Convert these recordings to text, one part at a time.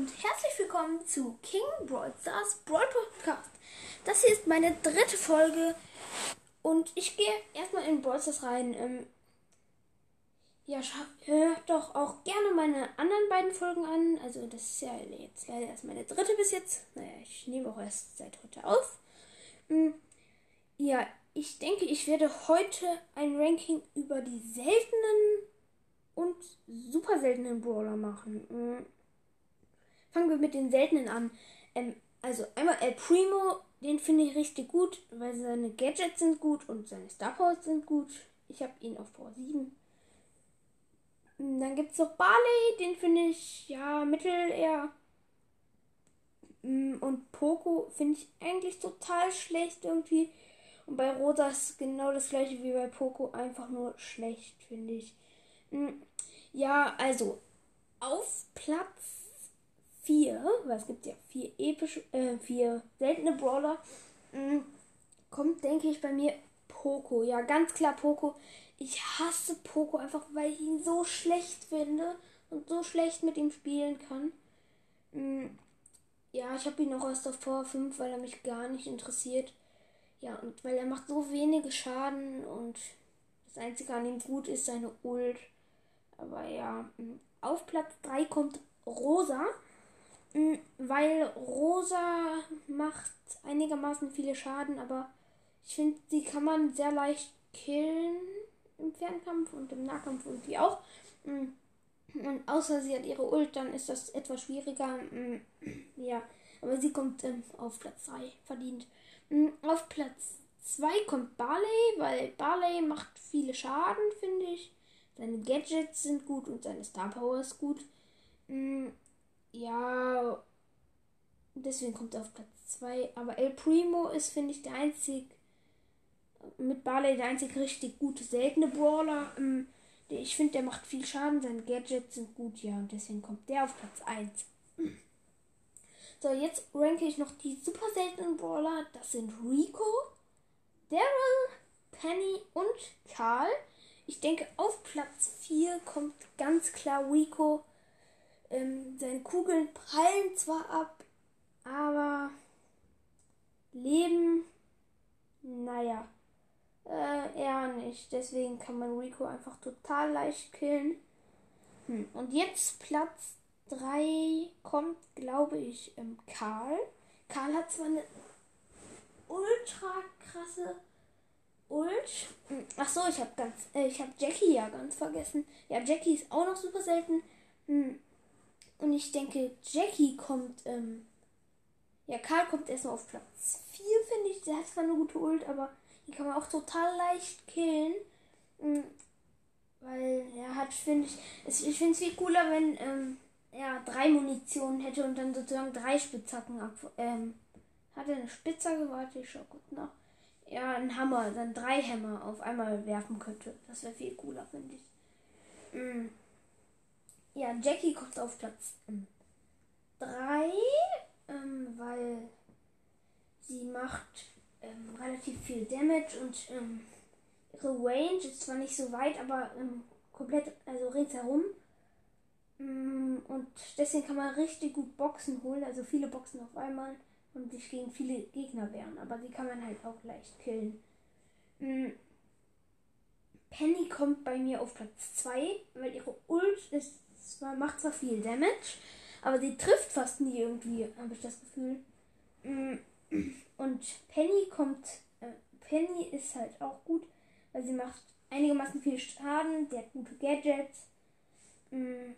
und herzlich willkommen zu King Brawl Stars Brawl Podcast. Das hier ist meine dritte Folge und ich gehe erstmal in Brawl Stars rein. Ähm, ja, hört doch auch gerne meine anderen beiden Folgen an. Also das ist ja jetzt leider erst meine dritte bis jetzt. Naja, ich nehme auch erst seit heute auf. Ähm, ja, ich denke, ich werde heute ein Ranking über die seltenen und super seltenen Brawler machen. Ähm, fangen wir mit den seltenen an. Ähm, also einmal El Primo, den finde ich richtig gut, weil seine Gadgets sind gut und seine Star Powers sind gut. Ich habe ihn auf Power 7. Dann gibt es noch Barley, den finde ich ja mittel eher. Mm, und Poco finde ich eigentlich total schlecht irgendwie. Und bei Rosa ist genau das gleiche wie bei Poco, einfach nur schlecht, finde ich. Mm, ja, also auf Platz 4, weil es gibt ja vier epische, äh, vier seltene Brawler, mh, mm, kommt, denke ich, bei mir Poco. Ja, ganz klar Poco. Ich hasse Poco einfach, weil ich ihn so schlecht finde und so schlecht mit ihm spielen kann. Mh, mm, ja, ich habe ihn auch erst auf Power 5, weil er mich gar nicht interessiert. Ja, und weil er macht so wenige Schaden und das Einzige an ihm gut ist seine Ult. Aber ja, mm, auf Platz 3 kommt Rosa. Weil Rosa macht einigermaßen viele Schaden, aber ich finde, die kann man sehr leicht killen im Fernkampf und im Nahkampf irgendwie auch. Und außer sie hat ihre Ult, dann ist das etwas schwieriger. Ja, aber sie kommt ähm, auf Platz 3 verdient. Auf Platz 2 kommt Barley, weil Barley macht viele Schaden, finde ich. Seine Gadgets sind gut und seine Star Power ist gut. Ja, deswegen kommt er auf Platz 2. Aber El Primo ist, finde ich, der einzig, mit Barley der einzig richtig gute, seltene Brawler. Ähm, ich finde, der macht viel Schaden, seine Gadgets sind gut, ja, und deswegen kommt der auf Platz 1. So, jetzt ranke ich noch die super seltenen Brawler. Das sind Rico, Daryl, Penny und Karl. Ich denke, auf Platz 4 kommt ganz klar Rico. Ähm, seine Kugeln prallen zwar ab, aber Leben, naja, äh, eher nicht. Deswegen kann man Rico einfach total leicht killen. Hm. Und jetzt Platz 3 kommt, glaube ich, ähm, Karl. Karl hat zwar eine ultra krasse Ult. Hm. Ach so, ich habe ganz, äh, ich habe Jackie ja ganz vergessen. Ja, Jackie ist auch noch super selten. Hm. Und ich denke, Jackie kommt, ähm, ja, Karl kommt erstmal auf Platz 4, finde ich. Der hat zwar eine gute Ult, aber die kann man auch total leicht killen. Mhm. Weil er hat, finde ich, ich finde es viel cooler, wenn ähm, er drei Munitionen hätte und dann sozusagen drei Spitzhacken ab. Ähm, hat er eine Spitzhacke? Warte, ich schau gut nach. Ja, ein Hammer, dann drei Hämmer auf einmal werfen könnte. Das wäre viel cooler, finde ich. Mhm. Ja, Jackie kommt auf Platz 3, ähm, weil sie macht ähm, relativ viel Damage und ähm, ihre Range ist zwar nicht so weit, aber ähm, komplett, also ringsherum. Mm, und deswegen kann man richtig gut Boxen holen, also viele Boxen auf einmal und sich gegen viele Gegner wehren. Aber die kann man halt auch leicht killen. Mm. Penny kommt bei mir auf Platz 2, weil ihre Ult ist zwar, macht zwar viel Damage, aber sie trifft fast nie irgendwie, habe ich das Gefühl. Mm, und Penny kommt, äh, Penny ist halt auch gut, weil sie macht einigermaßen viel Schaden, der hat gute Gadgets. Mm,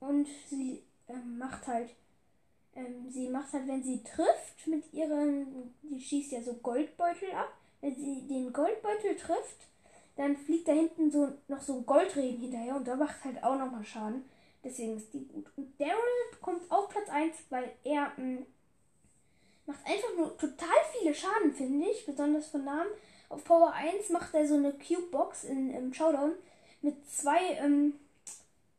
und sie ähm, macht halt, ähm, sie macht halt, wenn sie trifft mit ihren, die schießt ja so Goldbeutel ab. Wenn sie den Goldbeutel trifft, dann fliegt da hinten so noch so ein Goldregen hinterher und da macht halt auch nochmal Schaden. Deswegen ist die gut. Und Daryl kommt auf Platz 1, weil er mh, mm, macht einfach nur total viele Schaden, finde ich. Besonders von Namen. Auf Power 1 macht er so eine Cube-Box in, im Showdown mit zwei ähm,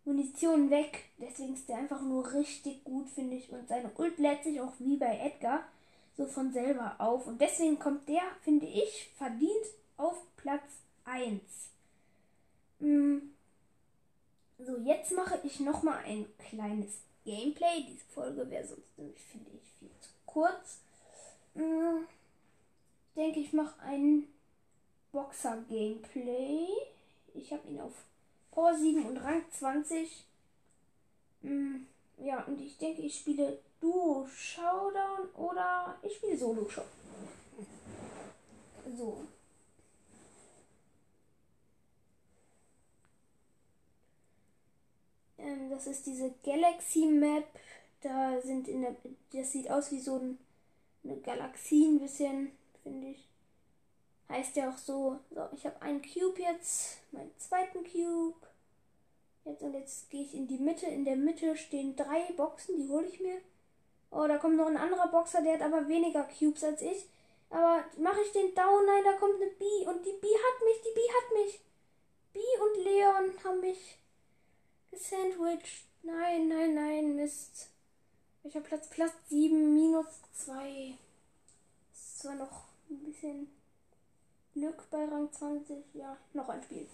Munitionen weg. Deswegen ist der einfach nur richtig gut, finde ich. Und seine Ult lädt sich auch wie bei Edgar so von selber auf. Und deswegen kommt der, finde ich, verdient auf Platz 1. Mm. So, jetzt mache ich noch mal ein kleines Gameplay. Diese Folge wäre sonst nämlich, finde ich, viel zu kurz. Hm, ich denke, ich mache ein Boxer-Gameplay. Ich habe ihn auf Power 7 und Rang 20. Hm, ja, und ich denke, ich spiele Duo Showdown oder ich spiele Solo Showdown. So. Ähm, das ist diese Galaxy Map. Da sind in der. Das sieht aus wie so ein, eine Galaxie ein bisschen, finde ich. Heißt ja auch so. So, ich habe einen Cube jetzt. Meinen zweiten Cube. Jetzt und jetzt gehe ich in die Mitte. In der Mitte stehen drei Boxen, die hole ich mir. Oh, da kommt noch ein anderer Boxer, der hat aber weniger Cubes als ich. Aber mache ich den down? Nein, da kommt eine B und die B hat mich, die B hat mich. B und Leon haben mich gesandwiched. Nein, nein, nein, Mist. Welcher Platz? Platz 7, minus 2. Ist zwar noch ein bisschen Glück bei Rang 20. Ja, noch ein Spiel.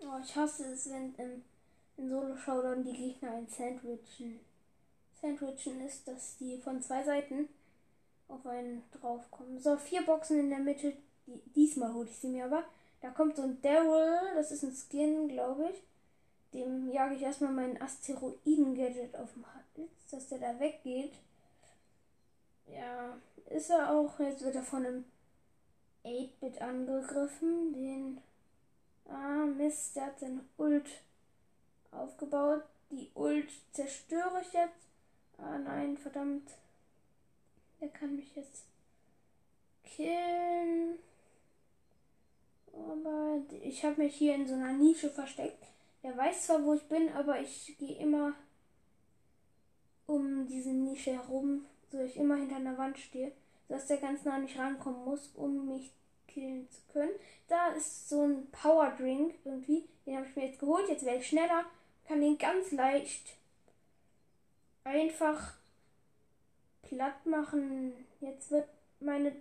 Oh, ich hasse es, wenn im, in Solo-Showdown die Gegner ein Sandwichen. Sandwichen ist, dass die von zwei Seiten auf einen draufkommen. So, vier Boxen in der Mitte. Die, diesmal hole ich sie mir aber. Da kommt so ein Daryl, das ist ein Skin, glaube ich. Dem jage ich erstmal meinen Asteroiden-Gadget auf dem Hals, dass der da weggeht. Ja, ist er auch. Jetzt wird er von einem 8-Bit angegriffen. Den Ah, Mist, der hat seine Ult aufgebaut. Die Ult zerstöre ich jetzt. Ah nein, verdammt. Der kann mich jetzt killen. Aber ich habe mich hier in so einer Nische versteckt. Der weiß zwar, wo ich bin, aber ich gehe immer um diese Nische herum, so ich immer hinter einer Wand stehe, sodass der ganz nah nicht rankommen muss, um mich killen zu können. Da ist so ein Power Drink irgendwie. Den habe ich mir jetzt geholt. Jetzt werde ich schneller. Kann den ganz leicht einfach platt machen. Jetzt wird meine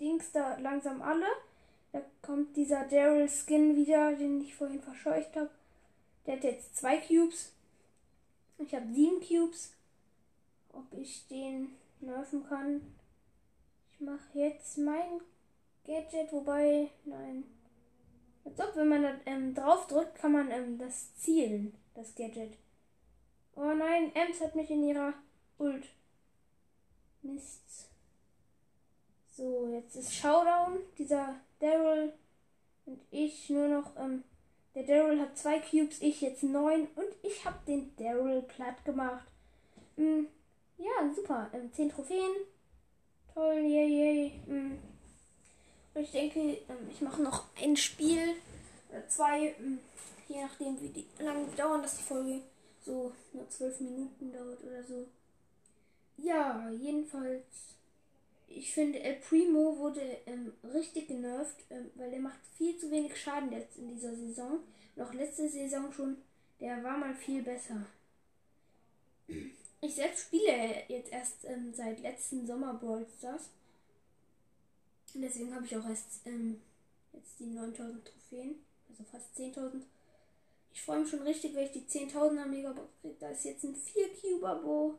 Dings da langsam alle. Da kommt dieser Daryl Skin wieder, den ich vorhin verscheucht habe. Der hat jetzt zwei Cubes. Ich habe sieben Cubes. Ob ich den nerven kann. Ich mache jetzt meinen Gadget, wobei, nein. Als ob, wenn man da ähm, drauf drückt, kann man ähm, das zielen, das Gadget. Oh nein, Ems hat mich in ihrer Ult. Mist. So, jetzt ist Showdown. Dieser Daryl und ich nur noch. Ähm, der Daryl hat zwei Cubes, ich jetzt neun und ich habe den Daryl platt gemacht. Ähm, ja, super. Ähm, zehn Trophäen. Toll, yay, yay. Ähm, ich denke, ähm, ich mache noch ein Spiel oder zwei, ähm, je nachdem, wie die, lange dauern, dass die Folge so nur zwölf Minuten dauert oder so. Ja, jedenfalls, ich finde, El Primo wurde ähm, richtig genervt, ähm, weil er macht viel zu wenig Schaden jetzt in dieser Saison. Noch letzte Saison schon, der war mal viel besser. Ich selbst spiele jetzt erst ähm, seit letzten Sommer Brawl Stars. Und deswegen habe ich auch erst ähm, jetzt die 9000 Trophäen, also fast 10.000. Ich freue mich schon richtig, wenn ich die 10.000er Megabox kriege. Da ist jetzt ein 4-Cube-Abo.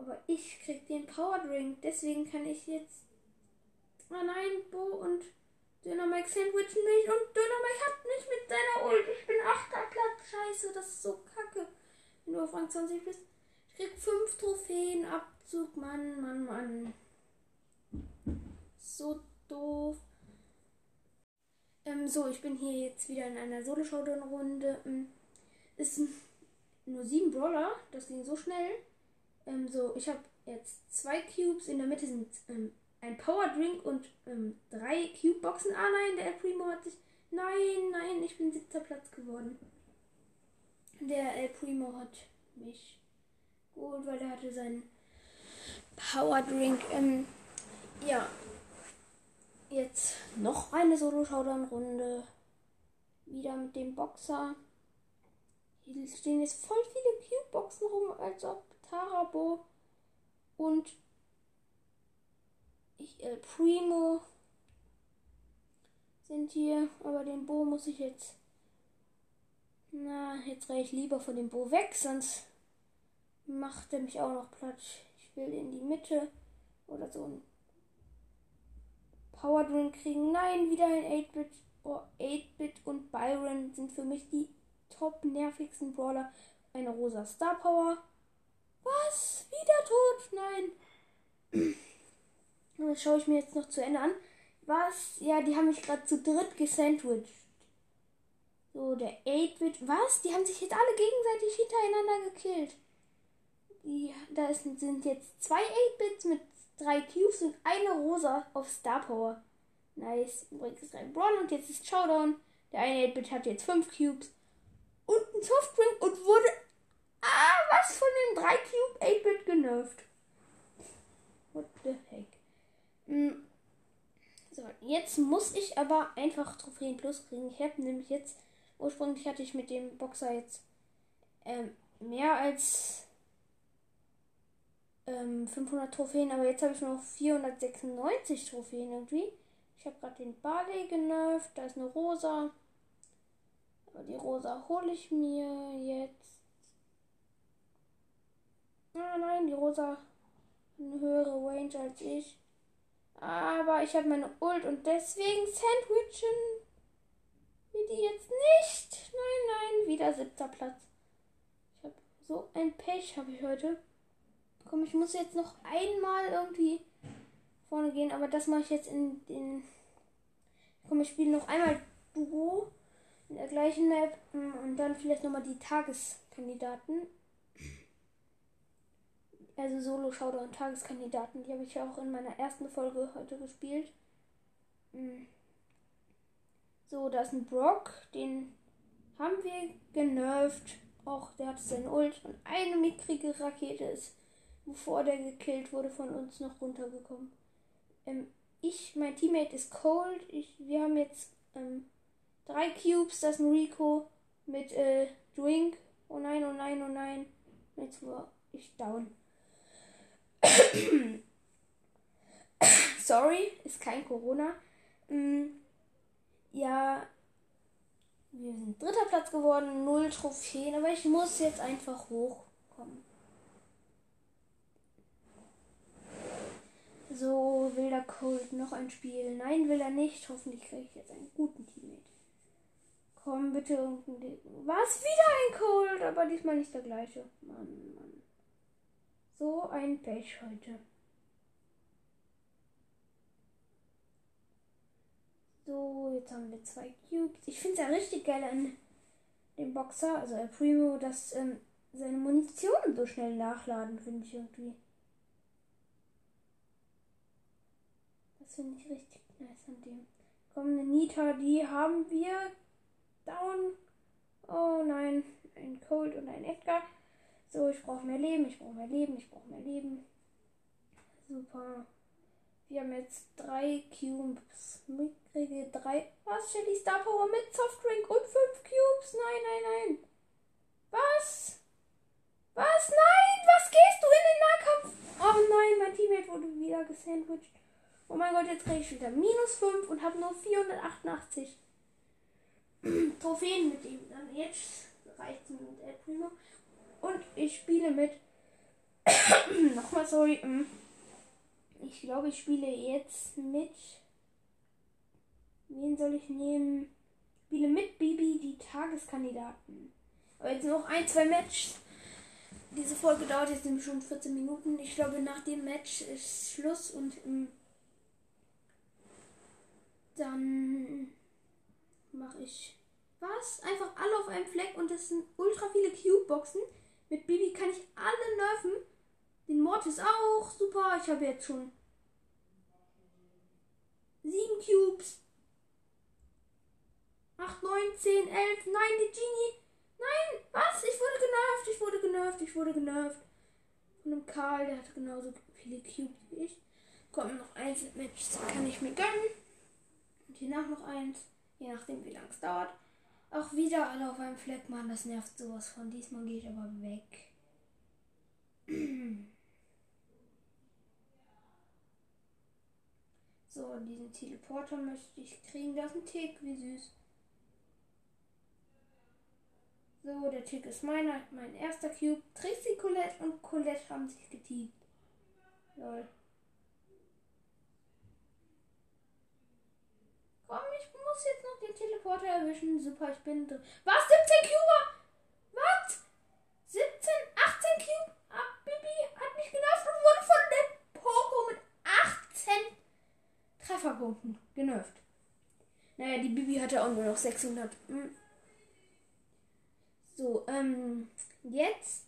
Aber ich krieg den Power Drink. Deswegen kann ich jetzt. Ah nein, Bo und Döner Mike sandwichen mich und Döner Mike hat mich mit seiner Ult. Ich bin 8. Platz. Scheiße, das ist so kacke. Wenn du auf Rang 20 bist. Ich krieg 5 Trophäen Abzug. Mann, Mann, Mann so doof. Ähm, so, ich bin hier jetzt wieder in einer Solo-Showdown-Runde. Ähm, es sind nur sieben Brawler, das ging so schnell. Ähm, so, ich habe jetzt zwei Cubes, in der Mitte sind ähm, ein Power Drink und ähm, drei Cube-Boxen. Ah nein, der El Primo hat sich. Nein, nein, ich bin siebter Platz geworden. Der El Primo hat mich geholt, weil er hatte seinen Power Drink. Ähm, ja, Jetzt noch eine Solo-Showdown-Runde. Wieder mit dem Boxer. Hier stehen jetzt voll viele Cube-Boxen rum, als ob Tarabo und ich El Primo sind hier. Aber den Bo muss ich jetzt. Na, jetzt drehe ich lieber von dem Bo weg, sonst macht er mich auch noch platt. Ich will in die Mitte oder so ein Power Drink kriegen. Nein, wieder ein 8-Bit. Oh, 8-Bit und Byron sind für mich die top nervigsten Brawler. Eine rosa Star Power. Was? Wieder tot? Nein. Das schaue ich mir jetzt noch zu Ende an. Was? Ja, die haben mich gerade zu dritt gesandwiched. So, der 8-Bit. Was? Die haben sich jetzt alle gegenseitig hintereinander gekillt. Die, da sind jetzt zwei 8-Bits mit drei Cubes und eine Rosa auf Star Power. Nice. Übrigens ein Brawl und jetzt ist Showdown. Der eine 8-Bit hat jetzt fünf Cubes und ein Softdrink und wurde ah, was von den 3 Cube 8-Bit genervt. What the heck? Hm. So, jetzt muss ich aber einfach Trophäen Plus kriegen. Ich habe nämlich jetzt, ursprünglich hatte ich mit dem Boxer jetzt ähm, mehr als ähm, 500 Trophäen, aber jetzt habe ich nur noch 496 Trophäen irgendwie. Ich habe gerade den Barley genervt, da ist eine Rosa. Aber die Rosa hole ich mir jetzt. Ah nein, die Rosa eine höhere Range als ich. Aber ich habe meine Ult und deswegen sandwichen wir die jetzt nicht. Nein, nein, wieder siebter Platz. Ich habe so ein Pech habe ich heute. Komm, ich muss jetzt noch einmal irgendwie vorne gehen, aber das mache ich jetzt in den. Komm, ich spiele noch einmal Duo in der gleichen Map mm, und dann vielleicht nochmal die Tageskandidaten. Also Solo Showdown Tageskandidaten, die habe ich ja auch in meiner ersten Folge heute gespielt. Mm. So, da ist ein Brock, den haben wir genervt. Auch der hat seine Ult und eine mickrige Rakete ist, bevor der gekillt wurde, von uns noch runtergekommen. Ähm, ich, mein Teammate ist Cold. Ich, wir haben jetzt ähm, Drei Cubes, das ist ein Rico mit äh, Drink. Oh nein, oh nein, oh nein. Jetzt war ich down. Sorry, ist kein Corona. Mm, ja, wir sind dritter Platz geworden, null Trophäen, aber ich muss jetzt einfach hochkommen. So, will der Cold noch ein Spiel? Nein, will er nicht. Hoffentlich kriege ich jetzt einen guten Teammate. Komm, bitte irgendein. Was? Wieder ein Cold, aber diesmal nicht der gleiche. Mann. So ein Pech heute. So, jetzt haben wir zwei Cubes. Ich finde es ja richtig geil an dem Boxer, also El Primo, dass ähm, seine Munition so schnell nachladen, finde ich irgendwie. Das finde ich richtig nice an dem. Komm, eine Nita, die haben wir down. Oh nein, ein Cold und ein Edgar. So, ich brauche mehr Leben, ich brauche mehr Leben, ich brauche mehr Leben. Super. Wir haben jetzt drei Cubes. Ich kriege drei. Was? Shelly Star Power mit Softdrink und fünf Cubes? Nein, nein, nein. Was? Was? Nein! Was gehst du in den Nahkampf? Oh nein, mein Teammate wurde wieder gesandwiched. Oh mein Gott, jetzt kriege ich wieder minus 5 und habe nur 488. Trophäen mit ihm. Dann jetzt reicht es mit El Primo. Ich spiele mit. Nochmal, sorry. Mm. Ich glaube, ich spiele jetzt mit. Wen soll ich nehmen? Ich spiele mit Bibi die Tageskandidaten. Aber jetzt noch ein, zwei Matches. Diese Folge dauert jetzt nämlich schon 14 Minuten. Ich glaube, nach dem Match ist Schluss und ähm, dann mache ich was? Einfach alle auf einem Fleck und das sind ultra viele Cube-Boxen. Mit Bibi kann ich alle nerven. Den Mortis auch. Super. Ich habe jetzt schon sieben Cubes. 8, 9, 10, 11. Nein, die Genie. Nein, was? Ich wurde genervt. Ich wurde genervt. Ich wurde genervt. Von einem Karl, der hat genauso viele Cubes wie ich. Kommt noch Match. Kann ich mir gönnen. Und hiernach noch eins. Je nachdem, wie lange es dauert. Auch wieder alle auf einem Fleck, Mann, das nervt sowas von. Diesmal gehe ich aber weg. So, diesen Teleporter möchte ich kriegen. Das ist ein Tick, wie süß. So, der Tick ist meiner, mein erster Cube. Trixie, Colette und Colette haben sich geteamt. Lol. Komm, ich muss jetzt noch den Teleporter erwischen. Super, ich bin drin. Was? 17 Cuber? Was? 17, 18 Cube? Ah, Bibi hat mich genervt und wurde von der Poco mit 18 Trefferpunkten genervt. Naja, die Bibi hatte auch nur noch 600. Hm. So, ähm, jetzt.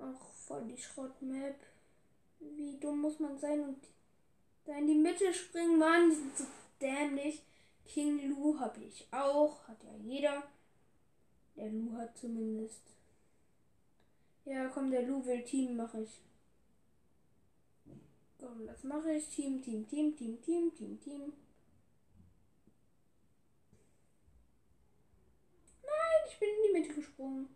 Ach, voll die Schrottmap. Wie dumm muss man sein und da in die Mitte springen, Mann. Die sind so dämlich. King Lu habe ich auch. Hat ja jeder. Der Lu hat zumindest. Ja, komm, der Lu will Team, mache ich. Komm, das mache ich. Team, Team, Team, Team, Team, Team, Team. Nein, ich bin in die Mitte gesprungen.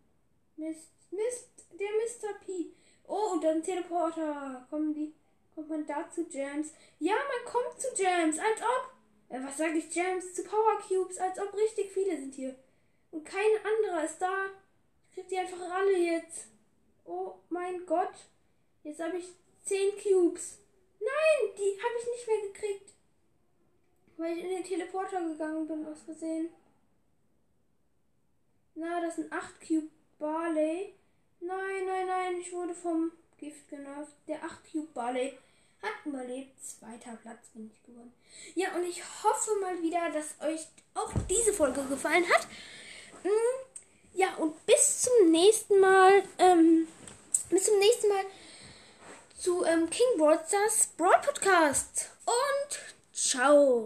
Mist, Mist, der Mr. P. Oh, und dann Teleporter. Kommen die, kommt man da zu Jams? Ja, man kommt zu Jams, als ob. Äh, was sage ich, Jams? Zu Power Cubes, als ob richtig viele sind hier. Und kein anderer ist da. Ich krieg die einfach alle jetzt. Oh mein Gott. Jetzt habe ich 10 Cubes. Nein, die habe ich nicht mehr gekriegt. Weil ich in den Teleporter gegangen bin, aus Versehen. Na, das sind 8 Cube Barley. Nein, nein, nein, ich wurde vom Gift genervt. Der 8 Cube Barley hat überlebt. Zweiter Platz bin ich geworden. Ja, und ich hoffe mal wieder, dass euch auch diese Folge gefallen hat. Mm, ja, und bis zum nächsten Mal. Ähm, bis zum nächsten Mal zu ähm, King Broadstars Broad Podcast. Und ciao.